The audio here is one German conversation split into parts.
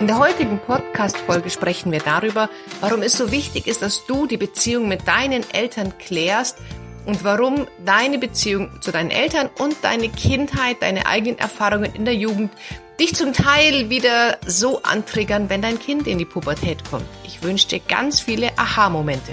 In der heutigen Podcast-Folge sprechen wir darüber, warum es so wichtig ist, dass du die Beziehung mit deinen Eltern klärst und warum deine Beziehung zu deinen Eltern und deine Kindheit, deine eigenen Erfahrungen in der Jugend dich zum Teil wieder so antriggern, wenn dein Kind in die Pubertät kommt. Ich wünsche dir ganz viele Aha-Momente.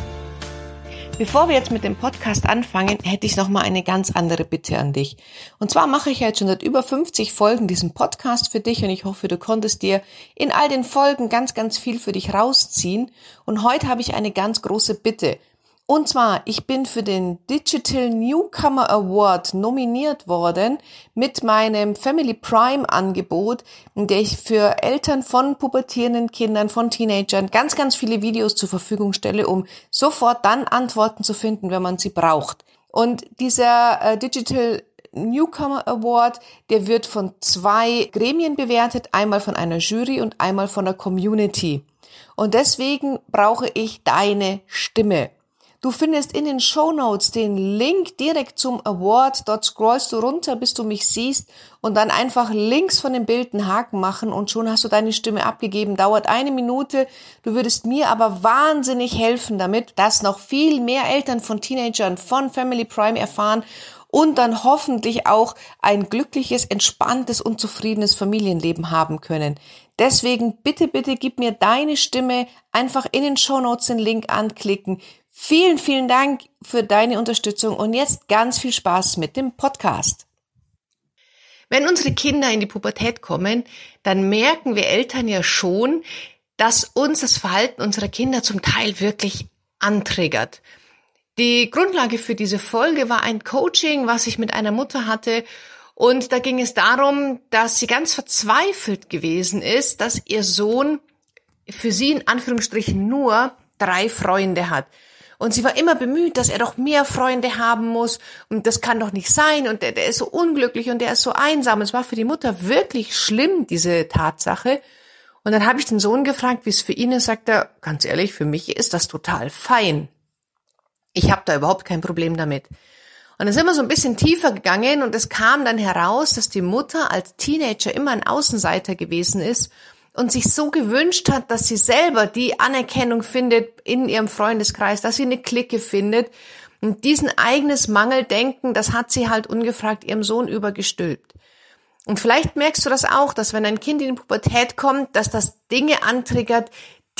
Bevor wir jetzt mit dem Podcast anfangen, hätte ich noch mal eine ganz andere Bitte an dich. Und zwar mache ich jetzt schon seit über 50 Folgen diesen Podcast für dich und ich hoffe, du konntest dir in all den Folgen ganz, ganz viel für dich rausziehen. Und heute habe ich eine ganz große Bitte. Und zwar, ich bin für den Digital Newcomer Award nominiert worden mit meinem Family Prime Angebot, in der ich für Eltern von pubertierenden Kindern, von Teenagern ganz, ganz viele Videos zur Verfügung stelle, um sofort dann Antworten zu finden, wenn man sie braucht. Und dieser äh, Digital Newcomer Award, der wird von zwei Gremien bewertet, einmal von einer Jury und einmal von der Community. Und deswegen brauche ich deine Stimme. Du findest in den Show Notes den Link direkt zum Award. Dort scrollst du runter, bis du mich siehst und dann einfach links von dem Bild einen Haken machen und schon hast du deine Stimme abgegeben. Dauert eine Minute. Du würdest mir aber wahnsinnig helfen damit, dass noch viel mehr Eltern von Teenagern von Family Prime erfahren und dann hoffentlich auch ein glückliches, entspanntes und zufriedenes Familienleben haben können. Deswegen bitte, bitte gib mir deine Stimme einfach in den Show Notes den Link anklicken. Vielen, vielen Dank für deine Unterstützung und jetzt ganz viel Spaß mit dem Podcast. Wenn unsere Kinder in die Pubertät kommen, dann merken wir Eltern ja schon, dass uns das Verhalten unserer Kinder zum Teil wirklich antriggert. Die Grundlage für diese Folge war ein Coaching, was ich mit einer Mutter hatte. Und da ging es darum, dass sie ganz verzweifelt gewesen ist, dass ihr Sohn für sie in Anführungsstrichen nur drei Freunde hat. Und sie war immer bemüht, dass er doch mehr Freunde haben muss. Und das kann doch nicht sein. Und der, der ist so unglücklich und der ist so einsam. Es war für die Mutter wirklich schlimm, diese Tatsache. Und dann habe ich den Sohn gefragt, wie es für ihn ist. Sagt er, ganz ehrlich, für mich ist das total fein. Ich habe da überhaupt kein Problem damit. Und dann sind wir so ein bisschen tiefer gegangen und es kam dann heraus, dass die Mutter als Teenager immer ein Außenseiter gewesen ist und sich so gewünscht hat, dass sie selber die Anerkennung findet in ihrem Freundeskreis, dass sie eine Clique findet. Und diesen eigenes Mangeldenken, das hat sie halt ungefragt ihrem Sohn übergestülpt. Und vielleicht merkst du das auch, dass wenn ein Kind in die Pubertät kommt, dass das Dinge antriggert,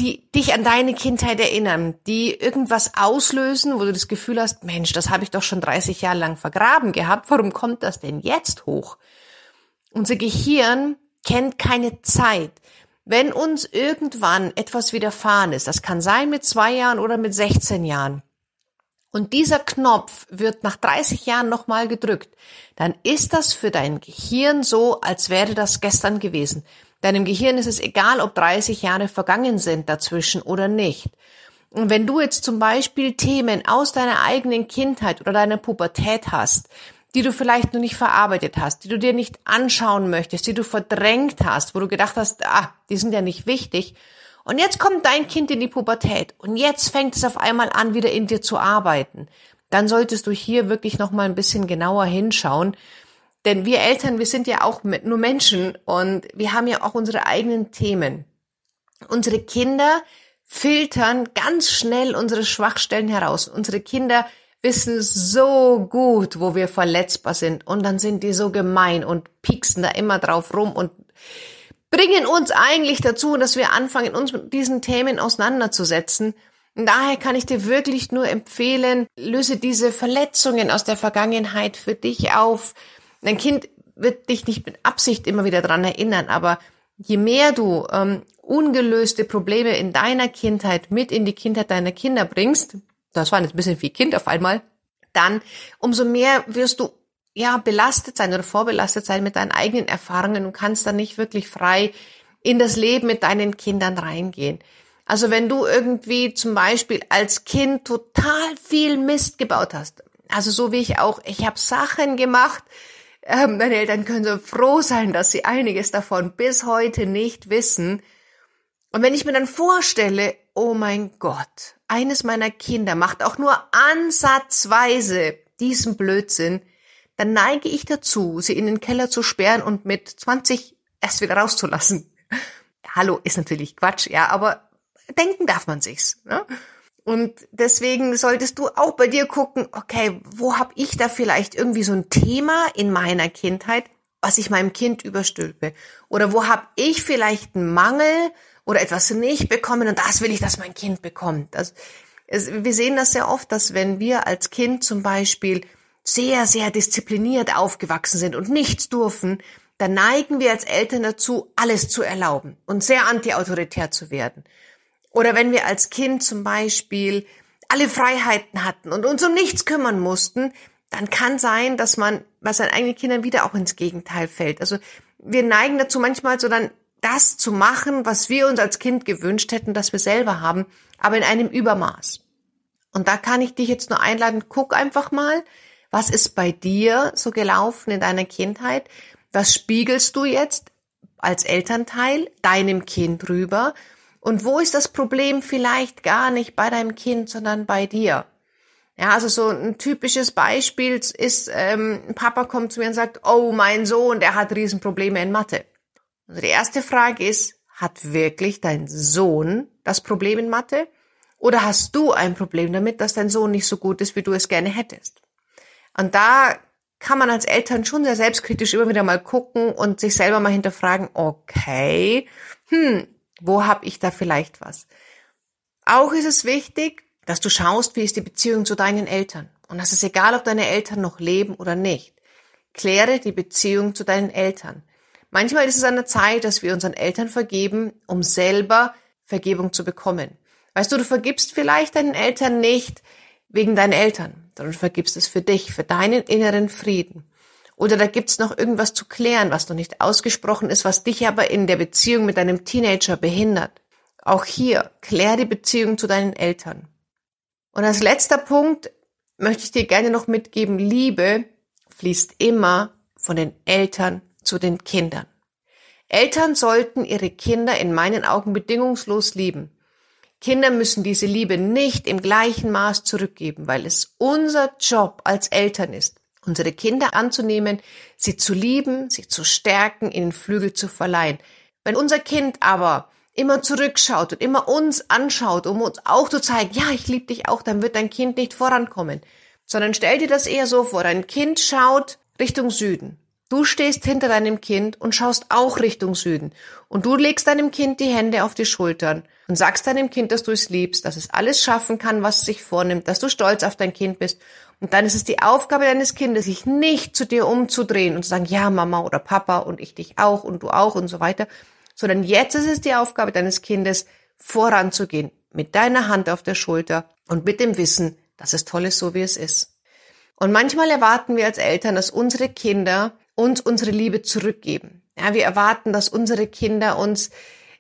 die dich an deine Kindheit erinnern, die irgendwas auslösen, wo du das Gefühl hast, Mensch, das habe ich doch schon 30 Jahre lang vergraben gehabt, warum kommt das denn jetzt hoch? Unser Gehirn kennt keine Zeit. Wenn uns irgendwann etwas widerfahren ist, das kann sein mit zwei Jahren oder mit 16 Jahren, und dieser Knopf wird nach 30 Jahren nochmal gedrückt, dann ist das für dein Gehirn so, als wäre das gestern gewesen. Deinem Gehirn ist es egal, ob 30 Jahre vergangen sind dazwischen oder nicht. Und wenn du jetzt zum Beispiel Themen aus deiner eigenen Kindheit oder deiner Pubertät hast, die du vielleicht noch nicht verarbeitet hast, die du dir nicht anschauen möchtest, die du verdrängt hast, wo du gedacht hast, ah, die sind ja nicht wichtig. Und jetzt kommt dein Kind in die Pubertät und jetzt fängt es auf einmal an, wieder in dir zu arbeiten. Dann solltest du hier wirklich noch mal ein bisschen genauer hinschauen. Denn wir Eltern, wir sind ja auch nur Menschen und wir haben ja auch unsere eigenen Themen. Unsere Kinder filtern ganz schnell unsere Schwachstellen heraus. Unsere Kinder wissen so gut, wo wir verletzbar sind und dann sind die so gemein und pieksen da immer drauf rum und bringen uns eigentlich dazu, dass wir anfangen, uns mit diesen Themen auseinanderzusetzen. Daher kann ich dir wirklich nur empfehlen, löse diese Verletzungen aus der Vergangenheit für dich auf. Dein Kind wird dich nicht mit Absicht immer wieder dran erinnern, aber je mehr du ähm, ungelöste Probleme in deiner Kindheit mit in die Kindheit deiner Kinder bringst, das war jetzt ein bisschen wie Kind auf einmal, dann umso mehr wirst du ja belastet sein oder vorbelastet sein mit deinen eigenen Erfahrungen und kannst dann nicht wirklich frei in das Leben mit deinen Kindern reingehen. Also wenn du irgendwie zum Beispiel als Kind total viel Mist gebaut hast, also so wie ich auch, ich habe Sachen gemacht, äh, meine Eltern können so froh sein, dass sie einiges davon bis heute nicht wissen. Und wenn ich mir dann vorstelle, oh mein Gott, eines meiner Kinder macht auch nur ansatzweise diesen Blödsinn, dann neige ich dazu, sie in den Keller zu sperren und mit 20 erst wieder rauszulassen. Hallo, ist natürlich Quatsch, ja, aber denken darf man sich's. Ne? Und deswegen solltest du auch bei dir gucken, okay, wo habe ich da vielleicht irgendwie so ein Thema in meiner Kindheit, was ich meinem Kind überstülpe? Oder wo habe ich vielleicht einen Mangel oder etwas nicht bekommen und das will ich, dass mein Kind bekommt? Das, es, wir sehen das sehr oft, dass wenn wir als Kind zum Beispiel sehr, sehr diszipliniert aufgewachsen sind und nichts durften, dann neigen wir als Eltern dazu, alles zu erlauben und sehr antiautoritär zu werden. Oder wenn wir als Kind zum Beispiel alle Freiheiten hatten und uns um nichts kümmern mussten, dann kann sein, dass man bei seinen eigenen Kindern wieder auch ins Gegenteil fällt. Also wir neigen dazu manchmal so dann das zu machen, was wir uns als Kind gewünscht hätten, dass wir selber haben, aber in einem Übermaß. Und da kann ich dich jetzt nur einladen, guck einfach mal, was ist bei dir so gelaufen in deiner Kindheit? Was spiegelst du jetzt als Elternteil deinem Kind rüber? Und wo ist das Problem vielleicht gar nicht bei deinem Kind, sondern bei dir? Ja, also so ein typisches Beispiel ist, ähm, Papa kommt zu mir und sagt, oh, mein Sohn, der hat Riesenprobleme in Mathe. Also die erste Frage ist, hat wirklich dein Sohn das Problem in Mathe? Oder hast du ein Problem damit, dass dein Sohn nicht so gut ist, wie du es gerne hättest? Und da kann man als Eltern schon sehr selbstkritisch immer wieder mal gucken und sich selber mal hinterfragen, okay, hm, wo habe ich da vielleicht was? Auch ist es wichtig, dass du schaust, wie ist die Beziehung zu deinen Eltern. Und das ist egal, ob deine Eltern noch leben oder nicht. Kläre die Beziehung zu deinen Eltern. Manchmal ist es an der Zeit, dass wir unseren Eltern vergeben, um selber Vergebung zu bekommen. Weißt du, du vergibst vielleicht deinen Eltern nicht wegen deinen Eltern, sondern du vergibst es für dich, für deinen inneren Frieden. Oder da gibt's noch irgendwas zu klären, was noch nicht ausgesprochen ist, was dich aber in der Beziehung mit deinem Teenager behindert. Auch hier, klär die Beziehung zu deinen Eltern. Und als letzter Punkt möchte ich dir gerne noch mitgeben, Liebe fließt immer von den Eltern zu den Kindern. Eltern sollten ihre Kinder in meinen Augen bedingungslos lieben. Kinder müssen diese Liebe nicht im gleichen Maß zurückgeben, weil es unser Job als Eltern ist, unsere Kinder anzunehmen, sie zu lieben, sie zu stärken, ihnen Flügel zu verleihen. Wenn unser Kind aber immer zurückschaut und immer uns anschaut, um uns auch zu zeigen, ja, ich liebe dich auch, dann wird dein Kind nicht vorankommen. Sondern stell dir das eher so vor, dein Kind schaut Richtung Süden. Du stehst hinter deinem Kind und schaust auch Richtung Süden. Und du legst deinem Kind die Hände auf die Schultern und sagst deinem Kind, dass du es liebst, dass es alles schaffen kann, was es sich vornimmt, dass du stolz auf dein Kind bist und dann ist es die Aufgabe deines Kindes, sich nicht zu dir umzudrehen und zu sagen, ja, Mama oder Papa und ich dich auch und du auch und so weiter, sondern jetzt ist es die Aufgabe deines Kindes, voranzugehen, mit deiner Hand auf der Schulter und mit dem Wissen, dass es toll ist, so wie es ist. Und manchmal erwarten wir als Eltern, dass unsere Kinder uns unsere Liebe zurückgeben. Ja, wir erwarten, dass unsere Kinder uns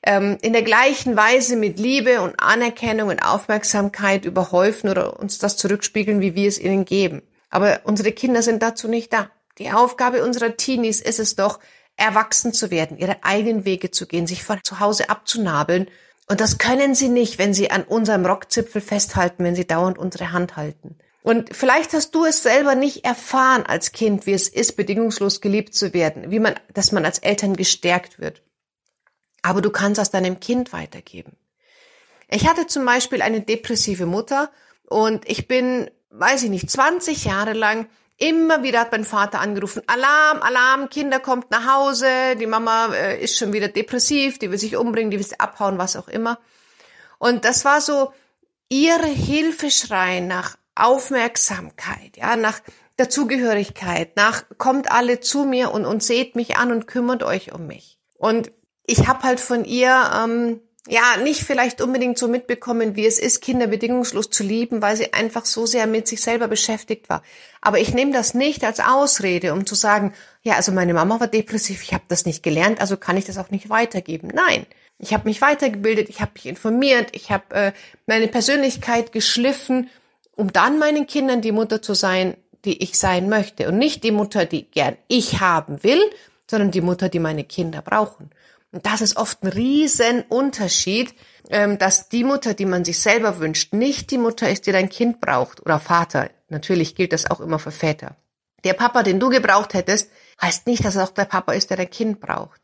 ähm, in der gleichen Weise mit Liebe und Anerkennung und Aufmerksamkeit überhäufen oder uns das zurückspiegeln, wie wir es ihnen geben. Aber unsere Kinder sind dazu nicht da. Die Aufgabe unserer Teenies ist es doch, erwachsen zu werden, ihre eigenen Wege zu gehen, sich von zu Hause abzunabeln. Und das können sie nicht, wenn sie an unserem Rockzipfel festhalten, wenn sie dauernd unsere Hand halten. Und vielleicht hast du es selber nicht erfahren als Kind, wie es ist, bedingungslos geliebt zu werden, wie man, dass man als Eltern gestärkt wird aber du kannst das deinem Kind weitergeben. Ich hatte zum Beispiel eine depressive Mutter und ich bin, weiß ich nicht, 20 Jahre lang immer wieder hat mein Vater angerufen, Alarm, Alarm, Kinder kommt nach Hause, die Mama äh, ist schon wieder depressiv, die will sich umbringen, die will sich abhauen, was auch immer. Und das war so ihre Hilfeschrei nach Aufmerksamkeit, ja, nach Dazugehörigkeit, nach kommt alle zu mir und, und seht mich an und kümmert euch um mich. Und ich habe halt von ihr ähm, ja nicht vielleicht unbedingt so mitbekommen, wie es ist, Kinder bedingungslos zu lieben, weil sie einfach so sehr mit sich selber beschäftigt war. Aber ich nehme das nicht als Ausrede, um zu sagen, ja, also meine Mama war depressiv, ich habe das nicht gelernt, also kann ich das auch nicht weitergeben. Nein, ich habe mich weitergebildet, ich habe mich informiert, ich habe äh, meine Persönlichkeit geschliffen, um dann meinen Kindern die Mutter zu sein, die ich sein möchte. Und nicht die Mutter, die gern ich haben will, sondern die Mutter, die meine Kinder brauchen. Und das ist oft ein Riesenunterschied, ähm, dass die Mutter, die man sich selber wünscht, nicht die Mutter ist, die dein Kind braucht oder Vater. Natürlich gilt das auch immer für Väter. Der Papa, den du gebraucht hättest, heißt nicht, dass er auch der Papa ist, der dein Kind braucht.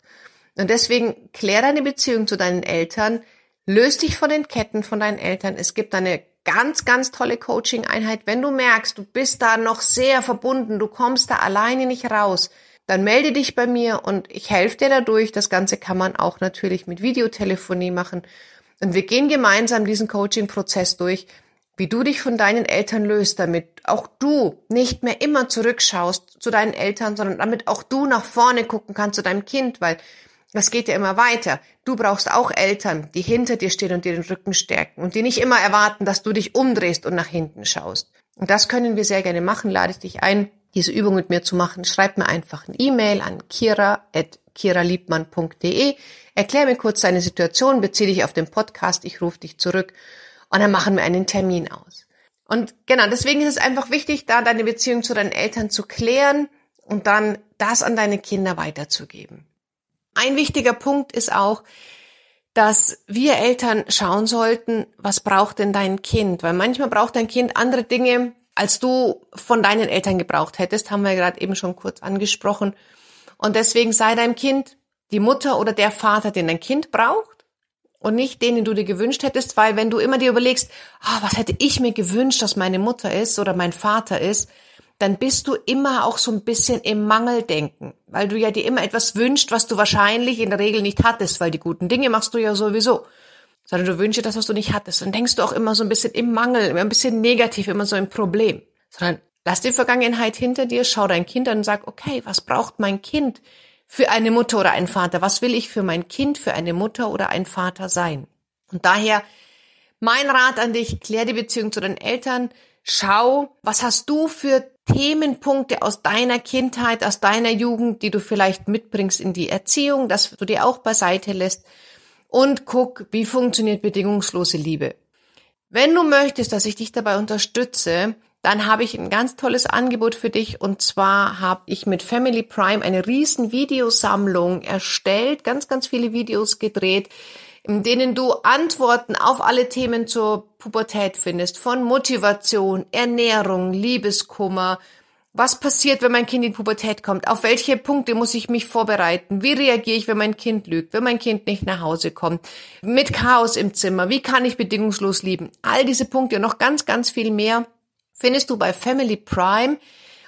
Und deswegen klär deine Beziehung zu deinen Eltern, löst dich von den Ketten von deinen Eltern. Es gibt eine ganz, ganz tolle Coaching-Einheit. Wenn du merkst, du bist da noch sehr verbunden, du kommst da alleine nicht raus, dann melde dich bei mir und ich helfe dir dadurch. Das Ganze kann man auch natürlich mit Videotelefonie machen. Und wir gehen gemeinsam diesen Coaching-Prozess durch, wie du dich von deinen Eltern löst, damit auch du nicht mehr immer zurückschaust zu deinen Eltern, sondern damit auch du nach vorne gucken kannst zu deinem Kind, weil das geht ja immer weiter. Du brauchst auch Eltern, die hinter dir stehen und dir den Rücken stärken und die nicht immer erwarten, dass du dich umdrehst und nach hinten schaust. Und das können wir sehr gerne machen. Lade ich dich ein, diese Übung mit mir zu machen. Schreib mir einfach eine E-Mail an kira.kiraliebmann.de. Erklär mir kurz deine Situation, beziehe dich auf den Podcast, ich rufe dich zurück und dann machen wir einen Termin aus. Und genau, deswegen ist es einfach wichtig, da deine Beziehung zu deinen Eltern zu klären und dann das an deine Kinder weiterzugeben. Ein wichtiger Punkt ist auch, dass wir Eltern schauen sollten, was braucht denn dein Kind? Weil manchmal braucht dein Kind andere Dinge, als du von deinen Eltern gebraucht hättest, haben wir gerade eben schon kurz angesprochen. Und deswegen sei deinem Kind die Mutter oder der Vater, den dein Kind braucht und nicht den, den du dir gewünscht hättest, weil wenn du immer dir überlegst, ah, was hätte ich mir gewünscht, dass meine Mutter ist oder mein Vater ist, dann bist du immer auch so ein bisschen im Mangeldenken, weil du ja dir immer etwas wünschst, was du wahrscheinlich in der Regel nicht hattest, weil die guten Dinge machst du ja sowieso, sondern du wünschst dir das, was du nicht hattest. Dann denkst du auch immer so ein bisschen im Mangel, immer ein bisschen negativ, immer so im Problem, sondern lass die Vergangenheit hinter dir, schau dein Kind an und sag, okay, was braucht mein Kind für eine Mutter oder einen Vater? Was will ich für mein Kind, für eine Mutter oder ein Vater sein? Und daher mein Rat an dich, klär die Beziehung zu deinen Eltern, schau, was hast du für Themenpunkte aus deiner Kindheit, aus deiner Jugend, die du vielleicht mitbringst in die Erziehung, dass du dir auch beiseite lässt und guck, wie funktioniert bedingungslose Liebe. Wenn du möchtest, dass ich dich dabei unterstütze, dann habe ich ein ganz tolles Angebot für dich und zwar habe ich mit Family Prime eine riesen Videosammlung erstellt, ganz, ganz viele Videos gedreht, in denen du Antworten auf alle Themen zur Pubertät findest, von Motivation, Ernährung, Liebeskummer, was passiert, wenn mein Kind in Pubertät kommt? Auf welche Punkte muss ich mich vorbereiten? Wie reagiere ich, wenn mein Kind lügt, wenn mein Kind nicht nach Hause kommt? Mit Chaos im Zimmer. Wie kann ich bedingungslos lieben? All diese Punkte und noch ganz, ganz viel mehr findest du bei Family Prime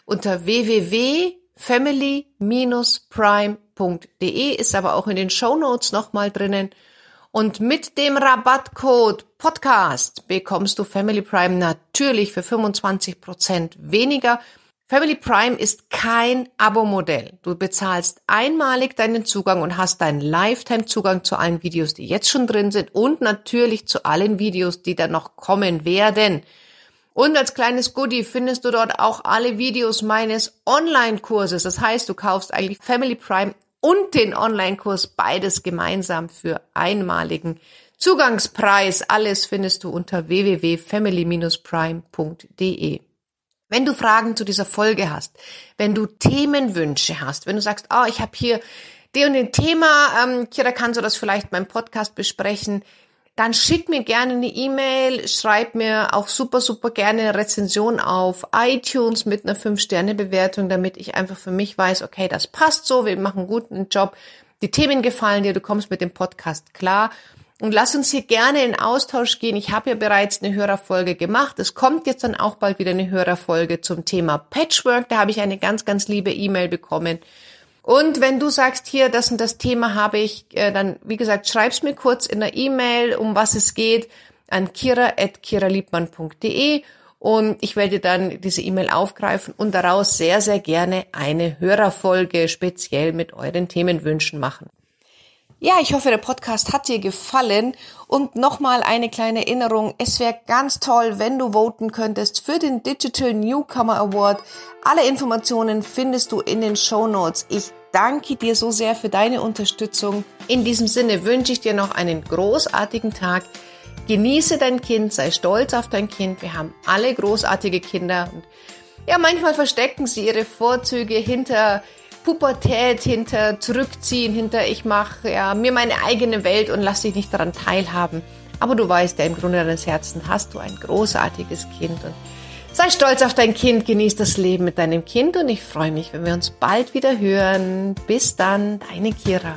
unter www.family-prime.de ist aber auch in den Show Notes nochmal drinnen. Und mit dem Rabattcode Podcast bekommst du Family Prime natürlich für 25 Prozent weniger. Family Prime ist kein Abo-Modell. Du bezahlst einmalig deinen Zugang und hast deinen Lifetime-Zugang zu allen Videos, die jetzt schon drin sind und natürlich zu allen Videos, die dann noch kommen werden. Und als kleines Goodie findest du dort auch alle Videos meines Online-Kurses. Das heißt, du kaufst eigentlich Family Prime und den Online-Kurs beides gemeinsam für einmaligen Zugangspreis. Alles findest du unter www.family-prime.de. Wenn du Fragen zu dieser Folge hast, wenn du Themenwünsche hast, wenn du sagst, oh, ich habe hier der und den Thema, ähm, Kira, kannst du das vielleicht beim Podcast besprechen, dann schick mir gerne eine E-Mail, schreib mir auch super, super gerne eine Rezension auf iTunes mit einer 5-Sterne-Bewertung, damit ich einfach für mich weiß, okay, das passt so, wir machen einen guten Job, die Themen gefallen dir, du kommst mit dem Podcast klar. Und lass uns hier gerne in Austausch gehen. Ich habe ja bereits eine Hörerfolge gemacht. Es kommt jetzt dann auch bald wieder eine Hörerfolge zum Thema Patchwork. Da habe ich eine ganz, ganz liebe E-Mail bekommen und wenn du sagst, hier, das und das Thema habe ich, äh, dann, wie gesagt, schreib's mir kurz in der E-Mail, um was es geht, an kira.kiraliebmann.de und ich werde dann diese E-Mail aufgreifen und daraus sehr, sehr gerne eine Hörerfolge speziell mit euren Themenwünschen machen. Ja, ich hoffe, der Podcast hat dir gefallen. Und nochmal eine kleine Erinnerung. Es wäre ganz toll, wenn du voten könntest für den Digital Newcomer Award. Alle Informationen findest du in den Show Notes. Ich danke dir so sehr für deine Unterstützung. In diesem Sinne wünsche ich dir noch einen großartigen Tag. Genieße dein Kind, sei stolz auf dein Kind. Wir haben alle großartige Kinder und ja, manchmal verstecken sie ihre Vorzüge hinter Pubertät, hinter Zurückziehen, hinter ich mache ja, mir meine eigene Welt und lass dich nicht daran teilhaben. Aber du weißt ja, im Grunde deines Herzens hast du ein großartiges Kind und sei stolz auf dein Kind, genieß das Leben mit deinem Kind und ich freue mich, wenn wir uns bald wieder hören. Bis dann, deine Kira.